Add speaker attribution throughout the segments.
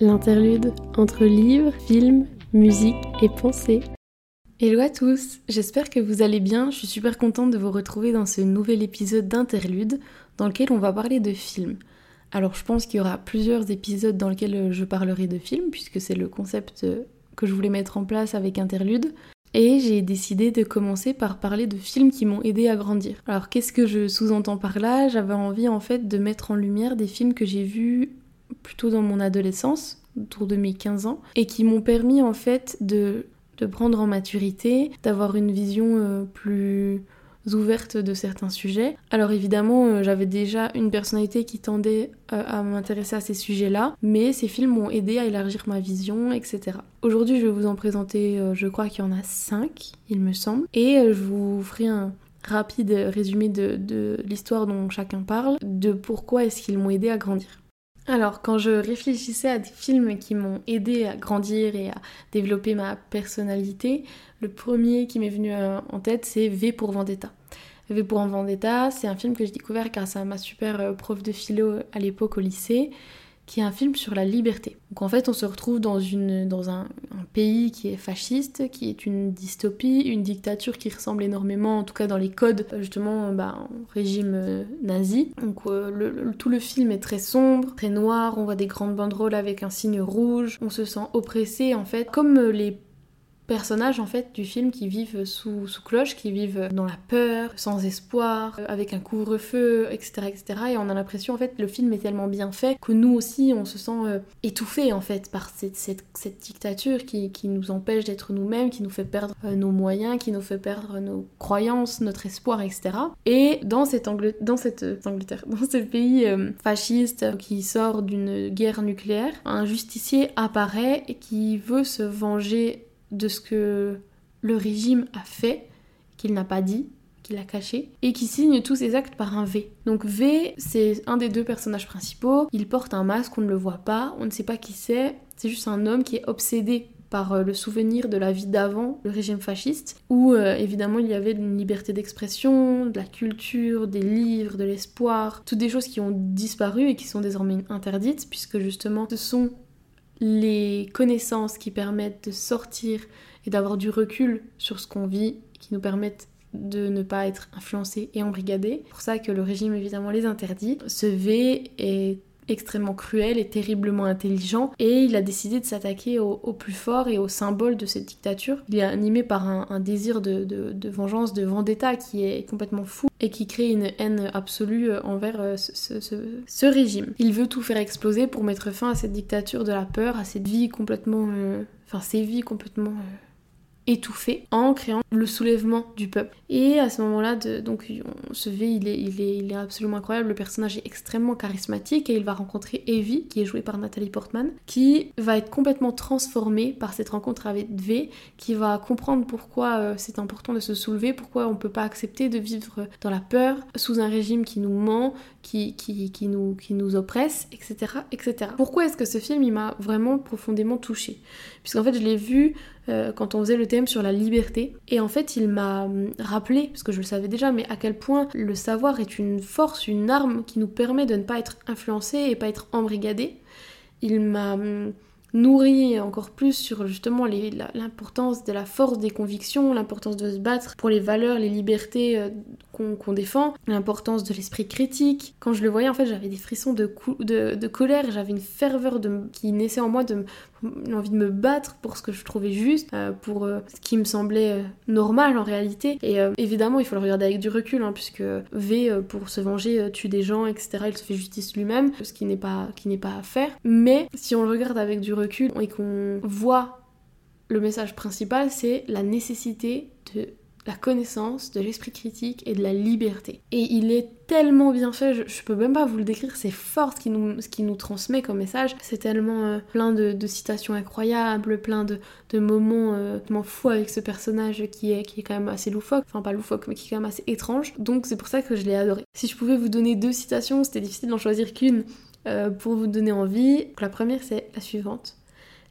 Speaker 1: L'interlude entre livres, films, musique et pensée. Hello à tous, j'espère que vous allez bien, je suis super contente de vous retrouver dans ce nouvel épisode d'Interlude dans lequel on va parler de films. Alors je pense qu'il y aura plusieurs épisodes dans lesquels je parlerai de films puisque c'est le concept que je voulais mettre en place avec Interlude. Et j'ai décidé de commencer par parler de films qui m'ont aidé à grandir. Alors qu'est-ce que je sous-entends par là? J'avais envie en fait de mettre en lumière des films que j'ai vus plutôt dans mon adolescence, autour de mes 15 ans, et qui m'ont permis en fait de, de prendre en maturité, d'avoir une vision euh, plus ouverte de certains sujets. Alors évidemment, euh, j'avais déjà une personnalité qui tendait euh, à m'intéresser à ces sujets-là, mais ces films m'ont aidé à élargir ma vision, etc. Aujourd'hui, je vais vous en présenter, je crois qu'il y en a 5, il me semble, et je vous ferai un rapide résumé de, de l'histoire dont chacun parle, de pourquoi est-ce qu'ils m'ont aidé à grandir. Alors, quand je réfléchissais à des films qui m'ont aidé à grandir et à développer ma personnalité, le premier qui m'est venu euh, en tête, c'est V pour Vendetta. V pour Vendetta, c'est un film que j'ai découvert grâce à ma super euh, prof de philo à l'époque au lycée qui est un film sur la liberté. Donc en fait, on se retrouve dans, une, dans un, pays qui est fasciste, qui est une dystopie, une dictature qui ressemble énormément, en tout cas dans les codes, justement, bah, au régime euh, nazi. Donc euh, tout le film est très sombre, très noir, on voit des grandes banderoles avec un signe rouge, on se sent oppressé en fait, comme les personnages en fait du film qui vivent sous, sous cloche, qui vivent dans la peur, sans espoir, euh, avec un couvre-feu, etc., etc. Et on a l'impression en fait le film est tellement bien fait que nous aussi on se sent euh, étouffé en fait par cette, cette, cette dictature qui, qui, nous empêche d'être nous-mêmes, qui nous fait perdre euh, nos moyens, qui nous fait perdre nos croyances, notre espoir, etc. Et dans cette, dans cette Angleterre, dans ce pays fasciste qui sort d'une guerre nucléaire, un justicier apparaît et qui veut se venger de ce que le régime a fait, qu'il n'a pas dit, qu'il a caché, et qui signe tous ses actes par un V. Donc V, c'est un des deux personnages principaux, il porte un masque, on ne le voit pas, on ne sait pas qui c'est, c'est juste un homme qui est obsédé par euh, le souvenir de la vie d'avant le régime fasciste, où euh, évidemment il y avait une liberté d'expression, de la culture, des livres, de l'espoir, toutes des choses qui ont disparu et qui sont désormais interdites, puisque justement ce sont les connaissances qui permettent de sortir et d'avoir du recul sur ce qu'on vit, qui nous permettent de ne pas être influencés et embrigadés. C'est pour ça que le régime évidemment les interdit. Ce V est extrêmement cruel et terriblement intelligent et il a décidé de s'attaquer au, plus fort et au symbole de cette dictature. Il est animé par un, désir de, vengeance, de vendetta qui est complètement fou et qui crée une haine absolue euh, envers euh, ce, régime. Il veut tout faire exploser pour mettre fin à cette dictature de la peur, à cette vie complètement... Euh, enfin ces vies complètement étouffé en créant le soulèvement du peuple. Et à ce moment-là, donc ce V, il est, il, est, il est absolument incroyable. Le personnage est extrêmement charismatique et il va rencontrer Evie, qui est jouée par Nathalie Portman, qui va être complètement transformée par cette rencontre avec V, qui va comprendre pourquoi euh, c'est important de se soulever, pourquoi on peut pas accepter de vivre dans la peur, sous un régime qui nous ment, qui, qui, qui nous, qui nous oppresse, etc. etc. Pourquoi est-ce que ce film, il m'a vraiment profondément touchée? Puisqu'en fait, je l'ai vu euh, quand on faisait le thème sur la liberté. Et en fait, il m'a hum, rappelé, parce que je le savais déjà, mais à quel point le savoir est une force, une arme qui nous permet de ne pas être influencé et pas être embrigadé. Il m'a hum, nourri encore plus sur justement l'importance de la force des convictions, l'importance de se battre pour les valeurs, les libertés euh, qu'on défend, l'importance de l'esprit critique. Quand je le voyais, en fait, j'avais des frissons de, colère, j'avais une ferveur qui naissait en moi de envie de me battre pour ce que je trouvais juste, euh, pour euh, ce qui me semblait euh, normal en réalité. Et évidemment, il faut le regarder avec du recul, hein, puisque V, pour se venger, tue des gens, etc. Il se fait justice lui-même, ce qui n'est pas, qui n'est pas à faire. Mais si on le regarde avec du recul et qu'on voit le message principal, c'est la nécessité de la connaissance, de l'esprit critique et de la liberté. Et il est tellement bien fait, je, peux même pas vous le décrire, c'est fort ce qui nous, qui nous transmet comme message. C'est tellement euh, plein de, citations incroyables, plein de, moments euh, fous avec ce personnage qui est, qui est quand même assez loufoque, enfin pas loufoque, mais qui est quand même assez étrange. Donc c'est pour ça que je l'ai adoré. Si je pouvais vous donner deux citations, c'était difficile d'en choisir qu'une euh, pour vous donner envie. la première c'est la suivante.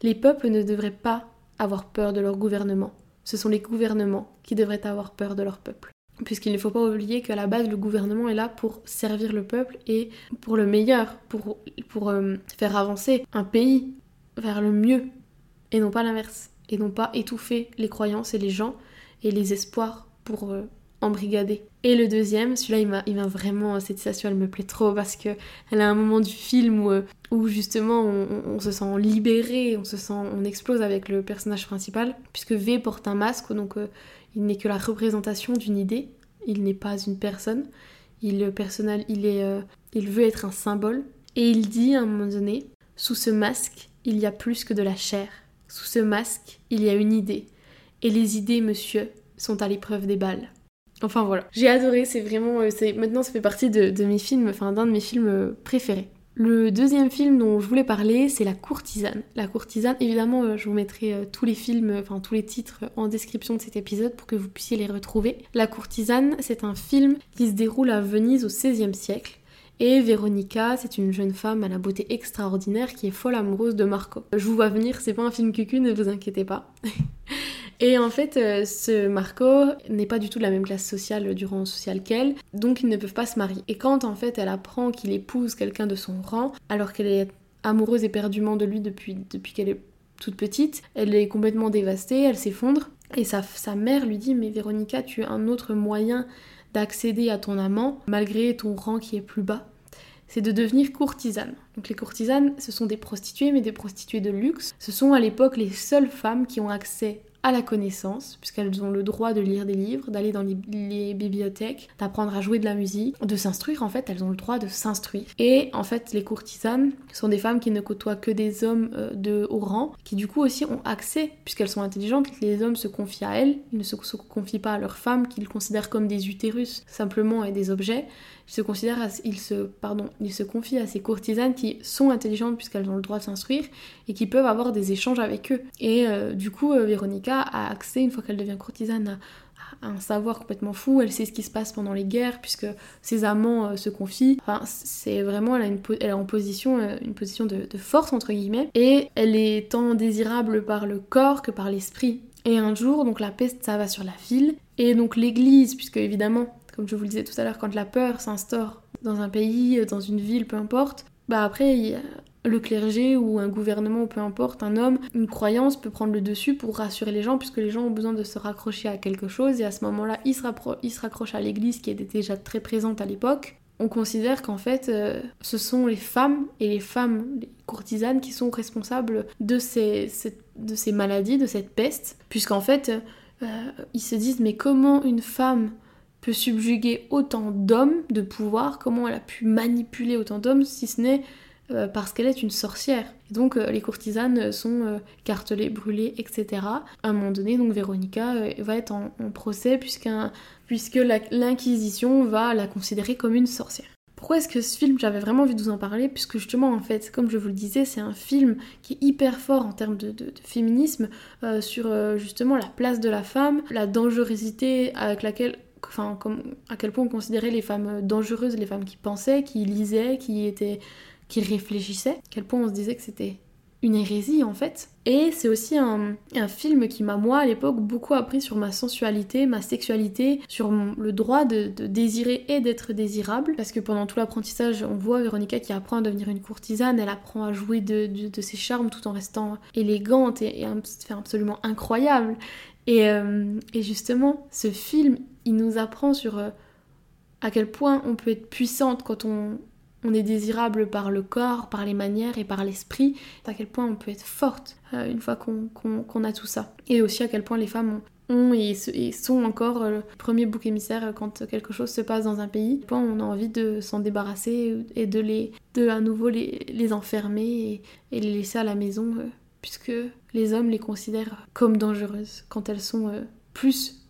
Speaker 1: Les peuples ne devraient pas avoir peur de leur gouvernement ce sont les gouvernements qui devraient avoir peur de leur peuple. Puisqu'il ne faut pas oublier qu'à la base, le gouvernement est là pour servir le peuple et pour le meilleur, pour, pour euh, faire avancer un pays. vers le mieux et non pas l'inverse. Et non pas étouffer les croyances et les gens et les espoirs pour euh, Et le deuxième, celui-là, il m'a vraiment, cette citation, elle me plaît trop parce que elle a un moment du film où, où justement on, se sent libéré, on se sent, on explose avec le personnage principal, puisque V porte un masque, donc euh, il n'est que la représentation d'une idée, il n'est pas une personne, il, personnel, il, est, euh, il veut être un symbole, et il dit à un moment donné, sous ce masque, il y a plus que de la chair, sous ce masque, il y a une idée, et les idées, monsieur, sont à l'épreuve des balles. Enfin voilà, j'ai adoré, c'est vraiment, euh, c'est maintenant ça fait partie de, mes films, enfin d'un de mes films euh, préférés. Le deuxième film dont je voulais parler, c'est La Courtisane. La Courtisane, évidemment, euh, je vous mettrai tous les films, enfin tous les titres en description de cet épisode pour que vous puissiez les retrouver. La Courtisane, c'est un film qui se déroule à Venise au XVIe siècle. Et Véronica, c'est une jeune femme à la beauté extraordinaire qui est folle amoureuse de Marco. Je vous vois venir, c'est pas un film cucu, ne vous inquiétez pas. Et en fait, euh, ce Marco n'est pas du tout de la même classe sociale du rang social qu'elle, donc ils ne peuvent pas se marier. Et quand en fait elle apprend qu'il épouse quelqu'un de son rang, alors qu'elle est amoureuse éperdument de lui depuis, depuis qu'elle est toute petite, elle est complètement dévastée, elle s'effondre. Et sa, sa mère lui dit Mais Véronica, tu as un autre moyen d'accéder à ton amant, malgré ton rang qui est plus bas c'est de devenir courtisane. Donc les courtisanes, ce sont des prostituées, mais des prostituées de luxe. Ce sont à l'époque les seules femmes qui ont accès à la connaissance, puisqu'elles ont le droit de lire des livres, d'aller dans les, bibliothèques, d'apprendre à jouer de la musique, de s'instruire en fait, elles ont le droit de s'instruire. Et en fait, les courtisanes sont des femmes qui ne côtoient que des hommes euh, de haut rang, qui du coup aussi ont accès, puisqu'elles sont intelligentes, les hommes se confient à elles, ils ne se, confient pas à leurs femmes, qu'ils considèrent comme des utérus simplement et des objets, il se considère, se, pardon, se confie à ces courtisanes qui sont intelligentes puisqu'elles ont le droit de s'instruire et qui peuvent avoir des échanges avec eux. Et euh, du coup, euh, Véronica a accès, une fois qu'elle devient courtisane, à, un savoir complètement fou. Elle sait ce qui se passe pendant les guerres puisque ses amants euh, se confient. Enfin, c'est vraiment, elle a, une, a en position, une position de, de force entre guillemets. Et elle est tant désirable par le corps que par l'esprit. Et un jour, donc la peste, ça va sur la ville. Et donc l'église, puisque évidemment, comme je vous le disais tout à l'heure, quand la peur s'instaure dans un pays, dans une ville, peu importe, bah après, le clergé ou un gouvernement ou peu importe, un homme, une croyance peut prendre le dessus pour rassurer les gens puisque les gens ont besoin de se raccrocher à quelque chose et à ce moment-là, ils se, raccrochent à l'église qui était déjà très présente à l'époque. On considère qu'en fait, euh, ce sont les femmes et les femmes, les courtisanes, qui sont responsables de ces, de ces maladies, de cette peste, puisqu'en fait, euh, ils se disent mais comment une femme peut subjuguer autant d'hommes de pouvoir, comment elle a pu manipuler autant d'hommes, si ce n'est euh, parce qu'elle est une sorcière. donc euh, les courtisanes sont euh, cartelées, brûlées, etc. À un moment donné, donc Véronica va être en, procès puisque l'Inquisition va la considérer comme une sorcière. Pourquoi est-ce que ce film, j'avais vraiment envie de vous en parler Puisque justement, en fait, comme je vous le disais, c'est un film qui est hyper fort en termes de, féminisme, sur justement la place de la femme, la dangerosité avec laquelle à quel point on considérait les femmes dangereuses, les femmes qui pensaient, qui lisaient, qui étaient, qui réfléchissaient, à quel point on se disait que c'était une hérésie en fait. Et c'est aussi un, film qui m'a moi à l'époque beaucoup appris sur ma sensualité, ma sexualité, sur le droit de, désirer et d'être désirable. Parce que pendant tout l'apprentissage, on voit Véronica qui apprend à devenir une courtisane, elle apprend à jouer de, ses charmes tout en restant élégante et, et absolument incroyable. Euh, et, justement, ce film, il nous apprend sur euh, à quel point on peut être puissante quand on, est désirable par le corps, par les manières et par l'esprit, à quel point on peut être forte euh, une fois qu'on a tout ça. Et aussi à quel point les femmes ont, et, sont encore le premier bouc émissaire quand quelque chose se passe dans un pays. Point on a envie de s'en débarrasser et de les, de à nouveau les, les enfermer et, les laisser à la maison puisque les hommes les considèrent comme dangereuses quand elles sont euh, plus,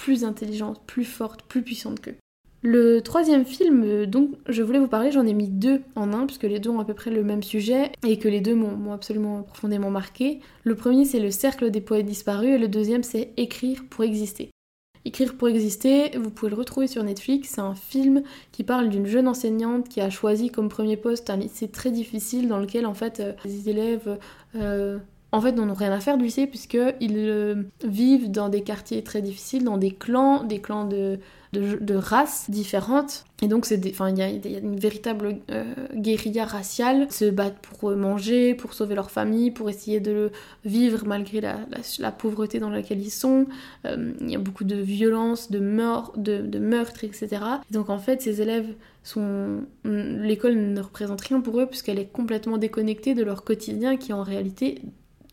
Speaker 1: plus intelligentes, plus fortes, plus puissantes qu'eux. Le troisième film euh, dont je voulais vous parler, j'en ai mis deux en un, puisque les deux ont à peu près le même sujet et que les deux m'ont absolument profondément marqué. Le premier, c'est Le Cercle des poètes disparus et le deuxième, c'est Écrire pour exister. Écrire pour exister, vous pouvez le retrouver sur Netflix, c'est un film qui parle d'une jeune enseignante qui a choisi comme premier poste un lycée très difficile dans lequel en fait euh, les élèves euh, en fait, n'ont rien à faire du lycée puisqu'ils euh, vivent dans des quartiers très difficiles, dans des clans, des clans de, races différentes. Et donc, il y, a une véritable euh, guérilla raciale. Ils se battent pour manger, pour sauver leur famille, pour essayer de vivre malgré la, pauvreté dans laquelle ils sont. Euh, il y a beaucoup de violence, de, de, meurtres, etc. Et donc, en fait, ces élèves sont... L'école ne représente rien pour eux puisqu'elle est complètement déconnectée de leur quotidien qui en réalité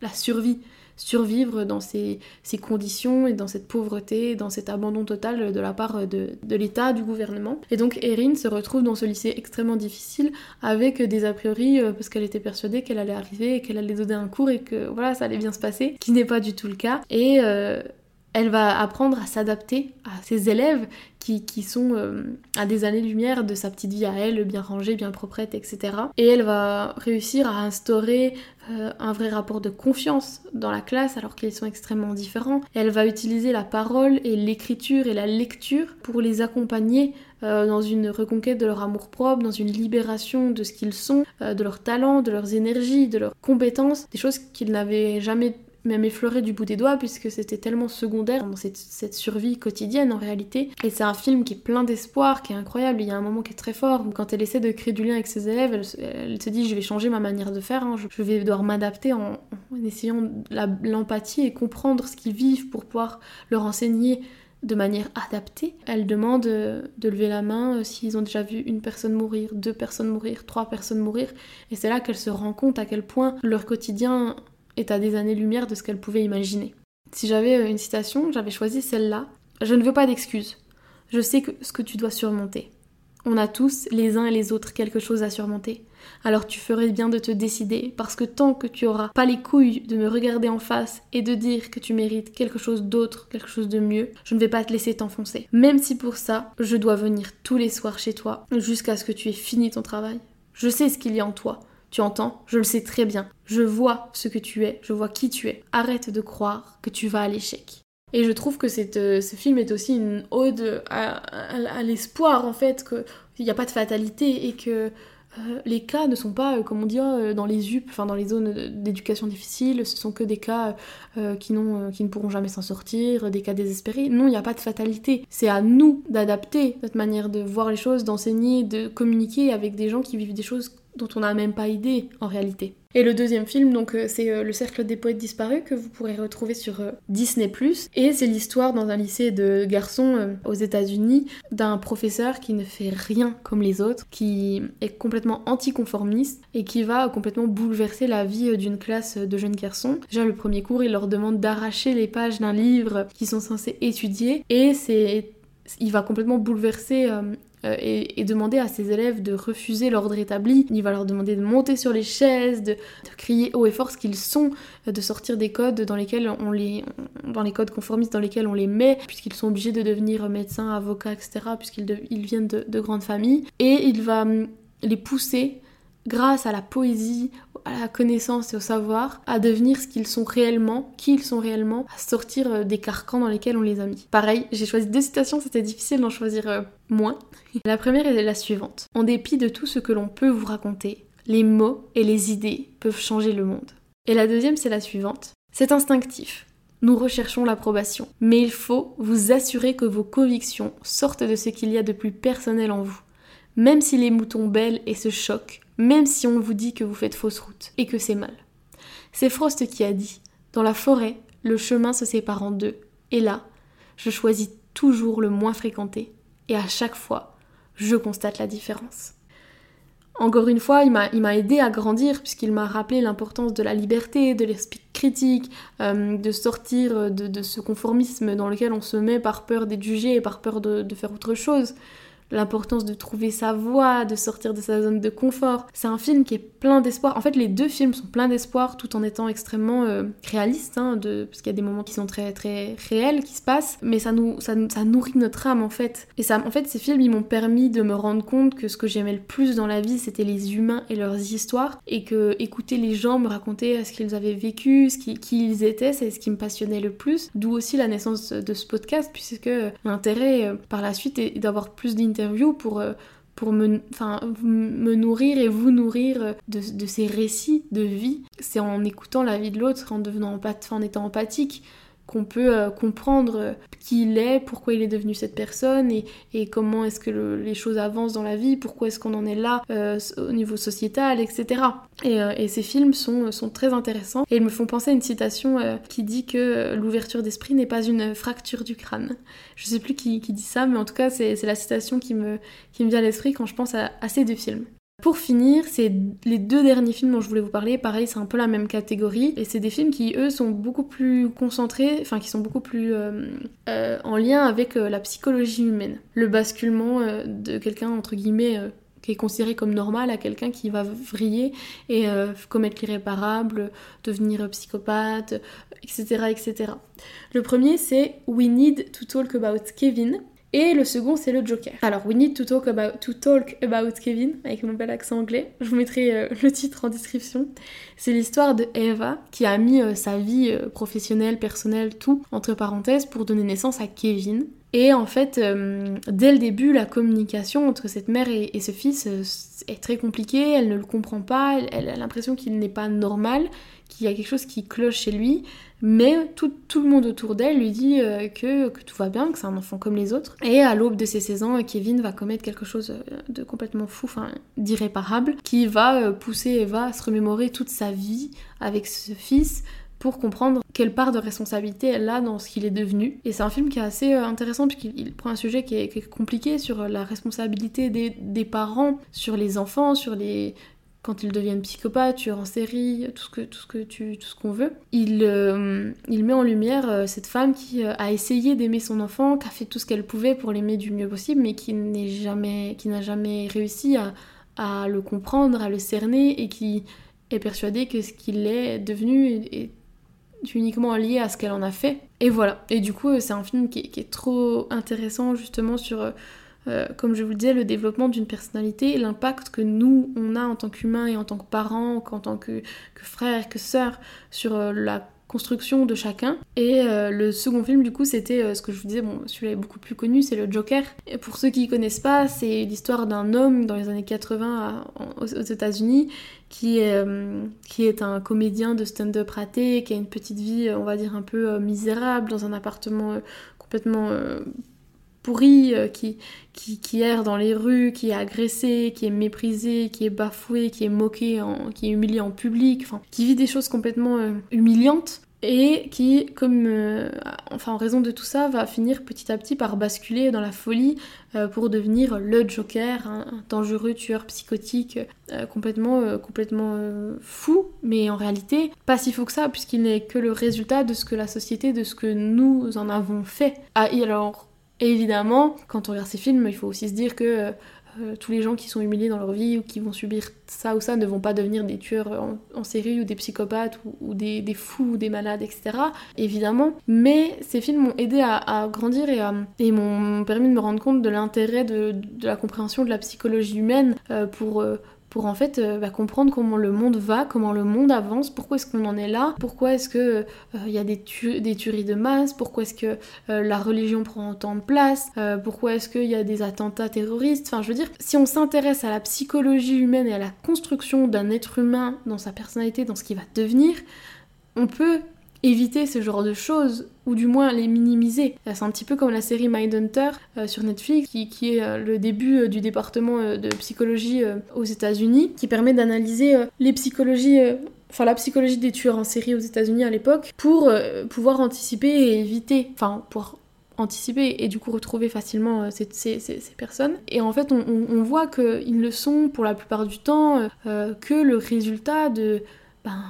Speaker 1: la survie survivre dans ces, conditions et dans cette pauvreté, dans cet abandon total de la part de, l'État, du gouvernement. Et donc Erin se retrouve dans ce lycée extrêmement difficile avec des a priori euh, parce qu'elle était persuadée qu'elle allait arriver et qu'elle allait donner un cours et que voilà ça allait bien se passer, qui n'est pas du tout le cas. Et euh, elle va apprendre à s'adapter à ses élèves qui, sont euh, à des années-lumière de sa petite vie à elle, bien rangée, bien proprette, etc. Et elle va réussir à instaurer euh, un vrai rapport de confiance dans la classe alors qu'ils sont extrêmement différents. elle va utiliser la parole et l'écriture et la lecture pour les accompagner euh, dans une reconquête de leur amour-propre, dans une libération de ce qu'ils sont, de leurs talents, de leurs énergies, de leurs compétences, des choses qu'ils n'avaient jamais même effleuré du bout des doigts puisque c'était tellement secondaire dans cette, survie quotidienne en réalité. Et c'est un film qui est plein d'espoir, qui est incroyable. Il y a un moment qui est très fort quand elle essaie de créer du lien avec ses élèves, elle, se dit je vais changer ma manière de faire, hein. je, vais devoir m'adapter en, essayant l'empathie et comprendre ce qu'ils vivent pour pouvoir leur enseigner de manière adaptée. Elle demande de lever la main euh, s'ils ont déjà vu une personne mourir, deux personnes mourir, trois personnes mourir. Et c'est là qu'elle se rend compte à quel point leur quotidien est à des années-lumière de ce qu'elle pouvait imaginer. Si j'avais euh, une citation, j'avais choisi celle-là. Je ne veux pas d'excuses. Je sais ce que tu dois surmonter. On a tous, les uns et les autres, quelque chose à surmonter. Alors tu ferais bien de te décider, parce que tant que tu auras pas les couilles de me regarder en face et de dire que tu mérites quelque chose d'autre, quelque chose de mieux, je ne vais pas te laisser t'enfoncer. Même si pour ça, je dois venir tous les soirs chez toi, jusqu'à ce que tu aies fini ton travail. Je sais ce qu'il y a en toi. Tu entends? Je le sais très bien. Je vois ce que tu es, je vois qui tu es. Arrête de croire que tu vas à l'échec. Et je trouve que euh, ce film est aussi une ode à, l'espoir, en fait, qu'il n'y a pas de fatalité et que euh, les cas ne sont pas, euh, comme on dit, dans les UP, enfin dans les zones d'éducation difficile, ce sont que des cas qui, qui ne pourront jamais s'en sortir, des cas désespérés. Non, il n'y a pas de fatalité. C'est à nous d'adapter notre manière de voir les choses, d'enseigner, de communiquer avec des gens qui vivent des choses dont on n'a même pas idée en réalité. Et le deuxième film, donc euh, c'est euh, Le Cercle des Poètes Disparus que vous pourrez retrouver sur euh, Disney ⁇ et c'est l'histoire dans un lycée de garçons aux États-Unis d'un professeur qui ne fait rien comme les autres, qui est complètement anticonformiste et qui va complètement bouleverser la vie d'une classe de jeunes garçons. Déjà le premier cours, il leur demande d'arracher les pages d'un livre qu'ils sont censés étudier et c'est il va complètement bouleverser et, demander à ses élèves de refuser l'ordre établi. Il va leur demander de monter sur les chaises, de, crier haut et fort ce qu'ils sont, euh, de sortir des codes dans lesquels on les, dans les codes conformistes dans lesquels on les met, puisqu'ils sont obligés de devenir médecins, avocats, etc., puisqu'ils ils viennent de, de grandes familles. Et il va hum, les pousser grâce à la poésie, à la connaissance et au savoir, à devenir ce qu'ils sont réellement, qui ils sont réellement, à sortir euh, des carcans dans lesquels on les a mis. Pareil, j'ai choisi deux citations, c'était difficile d'en choisir euh, moins. La première est la suivante. En dépit de tout ce que l'on peut vous raconter, les mots et les idées peuvent changer le monde. Et la deuxième, c'est la suivante. C'est instinctif. Nous recherchons l'approbation. Mais il faut vous assurer que vos convictions sortent de ce qu'il y a de plus personnel en vous. Même si les moutons bêlent et se choquent, même si on vous dit que vous faites fausse route et que c'est mal. C'est Frost qui a dit Dans la forêt, le chemin se sépare en deux, et là, je choisis toujours le moins fréquenté, et à chaque fois, je constate la différence. Encore une fois, il m'a aidé à grandir puisqu'il m'a rappelé l'importance de la liberté, de l'esprit critique, euh, de sortir de, ce conformisme dans lequel on se met par peur d'être jugé et par peur de faire autre chose l'importance de trouver sa voie, de sortir de sa zone de confort. C'est un film qui est plein d'espoir. En fait, les deux films sont pleins d'espoir tout en étant extrêmement euh, réalistes, hein, de... parce qu'il y a des moments qui sont très très réels qui se passent, mais ça nous ça, ça nourrit notre âme en fait. Et ça, en fait, ces films, ils m'ont permis de me rendre compte que ce que j'aimais le plus dans la vie, c'était les humains et leurs histoires, et que écouter les gens me raconter ce qu'ils avaient vécu, ce qui, qui ils étaient, c'est ce qui me passionnait le plus. D'où aussi la naissance de ce podcast, puisque l'intérêt euh, par la suite est d'avoir plus d'interviews pour, euh, me, nourrir et vous nourrir de, de ces récits de vie. C'est en écoutant la vie de l'autre, en devenant en étant empathique, qu'on peut euh, comprendre euh, qui il est, pourquoi il est devenu cette personne et, comment est-ce que les choses avancent dans la vie, pourquoi est-ce qu'on en est là euh, au niveau sociétal, etc. Et, ces films sont, très intéressants et ils me font penser à une citation qui dit que l'ouverture d'esprit n'est pas une fracture du crâne. Je sais plus qui, dit ça, mais en tout cas c'est la citation qui me, qui me vient à l'esprit quand je pense à, à ces deux films. Pour finir, c'est les deux derniers films dont je voulais vous parler. Pareil, c'est un peu la même catégorie. Et c'est des films qui, eux, sont beaucoup plus concentrés, enfin, qui sont beaucoup plus euh, euh, en lien avec euh, la psychologie humaine. Le basculement de quelqu'un, entre guillemets, qui est considéré comme normal à quelqu'un qui va vriller et commettre l'irréparable, devenir psychopathe, etc., etc. Le premier, c'est We Need to Talk About Kevin et le second, c'est le Joker. Alors, we need to talk about, to talk about Kevin, avec mon bel accent anglais. Je vous mettrai euh, le titre en description. C'est l'histoire de Eva qui a mis euh, sa vie euh, professionnelle, personnelle, tout entre parenthèses pour donner naissance à Kevin. Et en fait, dès le début, la communication entre cette mère et, ce fils est très compliquée. Elle ne le comprend pas. elle a l'impression qu'il n'est pas normal, qu'il y a quelque chose qui cloche chez lui. Mais tout, le monde autour d'elle lui dit euh, que, tout va bien, que c'est un enfant comme les autres. Et à l'aube de ses 16 ans, Kevin va commettre quelque chose euh, de complètement fou, enfin d'irréparable, qui va euh, pousser Eva à se remémorer toute sa vie avec ce fils pour comprendre quelle part de responsabilité elle a dans ce qu'il est devenu. Et c'est un film qui est assez intéressant puisqu'il prend un sujet qui est, compliqué sur la responsabilité des, parents, sur les enfants, sur les, quand ils deviennent psychopathes, tueurs en série, tout ce que tout ce que tu tout ce qu'on veut, il euh, il met en lumière euh, cette femme qui euh, a essayé d'aimer son enfant, qui a fait tout ce qu'elle pouvait pour l'aimer du mieux possible, mais qui n'est jamais qui n'a jamais réussi à, à le comprendre, à le cerner et qui est persuadée que ce qu'il est devenu est uniquement lié à ce qu'elle en a fait. Et voilà. Et du coup, c'est un film qui, qui, est trop intéressant justement sur euh, comme je vous le disais, le développement d'une personnalité, l'impact que nous, on a en tant qu'humains et en tant que parents, qu'en tant que, frères, que sœurs, sur euh, la construction de chacun. Et euh, le second film, du coup, c'était ce que je vous disais, bon, celui-là est beaucoup plus connu, c'est le Joker. Pour ceux qui ne connaissent pas, c'est l'histoire d'un homme dans les années 80 aux, États-Unis qui qui est un comédien de stand-up raté, qui a une petite vie, on va dire, un peu misérable, dans un appartement complètement pourri, euh, qui, qui, erre dans les rues, qui est agressé, qui est méprisé, qui est bafoué, qui est moqué, qui est humilié en public, enfin, qui vit des choses complètement euh, humiliantes et qui, comme, euh, enfin, en raison de tout ça, va finir petit à petit par basculer dans la folie pour devenir le Joker, un, dangereux tueur psychotique complètement, complètement fou, mais en réalité pas si fou que ça, puisqu'il n'est que le résultat de ce que la société, de ce que nous en avons fait. Ah, et alors et évidemment, quand on regarde ces films, il faut aussi se dire que euh, tous les gens qui sont humiliés dans leur vie ou qui vont subir ça ou ça ne vont pas devenir des tueurs en, série ou des psychopathes ou, des, fous ou des malades, etc. Évidemment. Mais ces films m'ont aidé à, grandir et, m'ont permis de me rendre compte de l'intérêt de, la compréhension de la psychologie humaine euh, pour, euh, pour en fait euh, bah, comprendre comment le monde va, comment le monde avance, pourquoi est-ce qu'on en est là, pourquoi est-ce que il euh, y a des, tueries de masse, pourquoi est-ce que euh, la religion prend autant de place, pourquoi est-ce qu'il y a des attentats terroristes. Enfin, je veux dire, si on s'intéresse à la psychologie humaine et à la construction d'un être humain dans sa personnalité, dans ce qu'il va devenir, on peut éviter ce genre de choses ou du moins les minimiser. C'est un petit peu comme la série Mindhunter euh, sur Netflix qui, est euh, le début euh, du département de psychologie aux États-Unis qui permet d'analyser les psychologies enfin la psychologie des tueurs en série aux États-Unis à l'époque pour pouvoir anticiper et éviter enfin pour anticiper et du coup retrouver facilement ces, personnes. Et en fait, on, on, voit qu'ils ne sont pour la plupart du temps que le résultat de ben,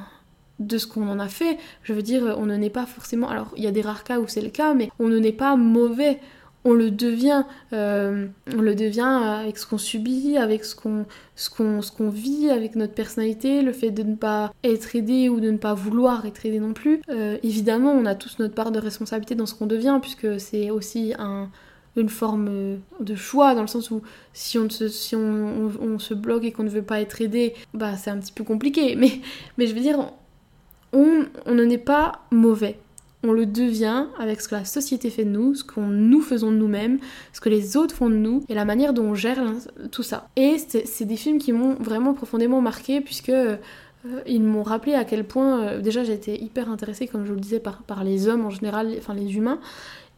Speaker 1: de ce qu'on en a fait. Je veux dire, on ne n'est pas forcément. Alors, il y a des rares cas où c'est le cas, mais on ne n'est pas mauvais. On le devient. Euh, on le devient avec ce qu'on subit, avec ce qu'on ce qu'on vit, avec notre personnalité, le fait de ne pas être aidé ou de ne pas vouloir être aidé non plus. Euh, évidemment, on a tous notre part de responsabilité dans ce qu'on devient, puisque c'est aussi un une forme de choix dans le sens où si on se, si on, se bloque et qu'on ne veut pas être aidé, bah c'est un petit peu compliqué. Mais, mais je veux dire, on, on ne n'est pas mauvais. on le devient avec ce que la société fait de nous, ce qu'on nous faisons de nous-mêmes, ce que les autres font de nous et la manière dont on gère tout ça. Et c'est des films qui m'ont vraiment profondément marqué puisque euh, ils m'ont rappelé à quel point euh, déjà j'étais hyper intéressée, comme je vous le disais, par, par les hommes en général, enfin les humains,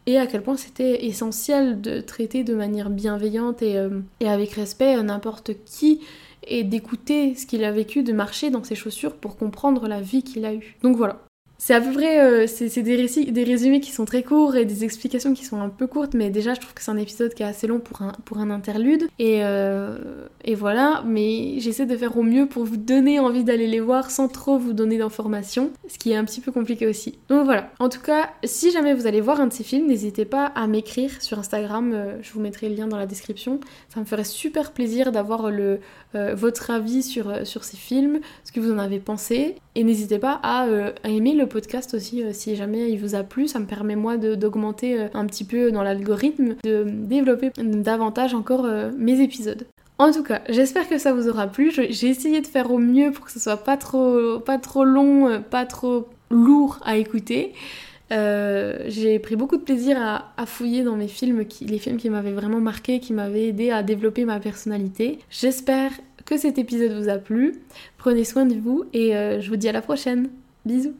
Speaker 1: et à quel point c'était essentiel de traiter de manière bienveillante et, euh, et avec respect n'importe qui et d'écouter ce qu'il a vécu, de marcher dans ses chaussures pour comprendre la vie qu'il a eue. Donc voilà. C'est à peu près, euh, c'est des, récits, des résumés qui sont très courts et des explications qui sont un peu courtes, mais déjà je trouve que c'est un épisode qui est assez long pour un, pour un interlude. Et, euh, et voilà, mais j'essaie de faire au mieux pour vous donner envie d'aller les voir sans trop vous donner d'informations, ce qui est un petit peu compliqué aussi. Donc voilà, en tout cas, si jamais vous allez voir un de ces films, n'hésitez pas à m'écrire sur Instagram, euh, je vous mettrai le lien dans la description. Ça me ferait super plaisir d'avoir le, votre avis sur, sur ces films, ce que vous en avez pensé. Et n'hésitez pas à, à aimer le podcast aussi, euh, si jamais il vous a plu, ça me permet moi d'augmenter euh, un petit peu dans l'algorithme, de développer davantage encore euh, mes épisodes. En tout cas, j'espère que ça vous aura plu. J'ai essayé de faire au mieux pour que ce soit pas trop, pas trop long, pas trop lourd à écouter. j'ai pris beaucoup de plaisir à, fouiller dans mes films, qui, les films qui m'avaient vraiment marqué, qui m'avaient aidé à développer ma personnalité. J'espère que cet épisode vous a plu. Prenez soin de vous et je vous dis à la prochaine. Bisous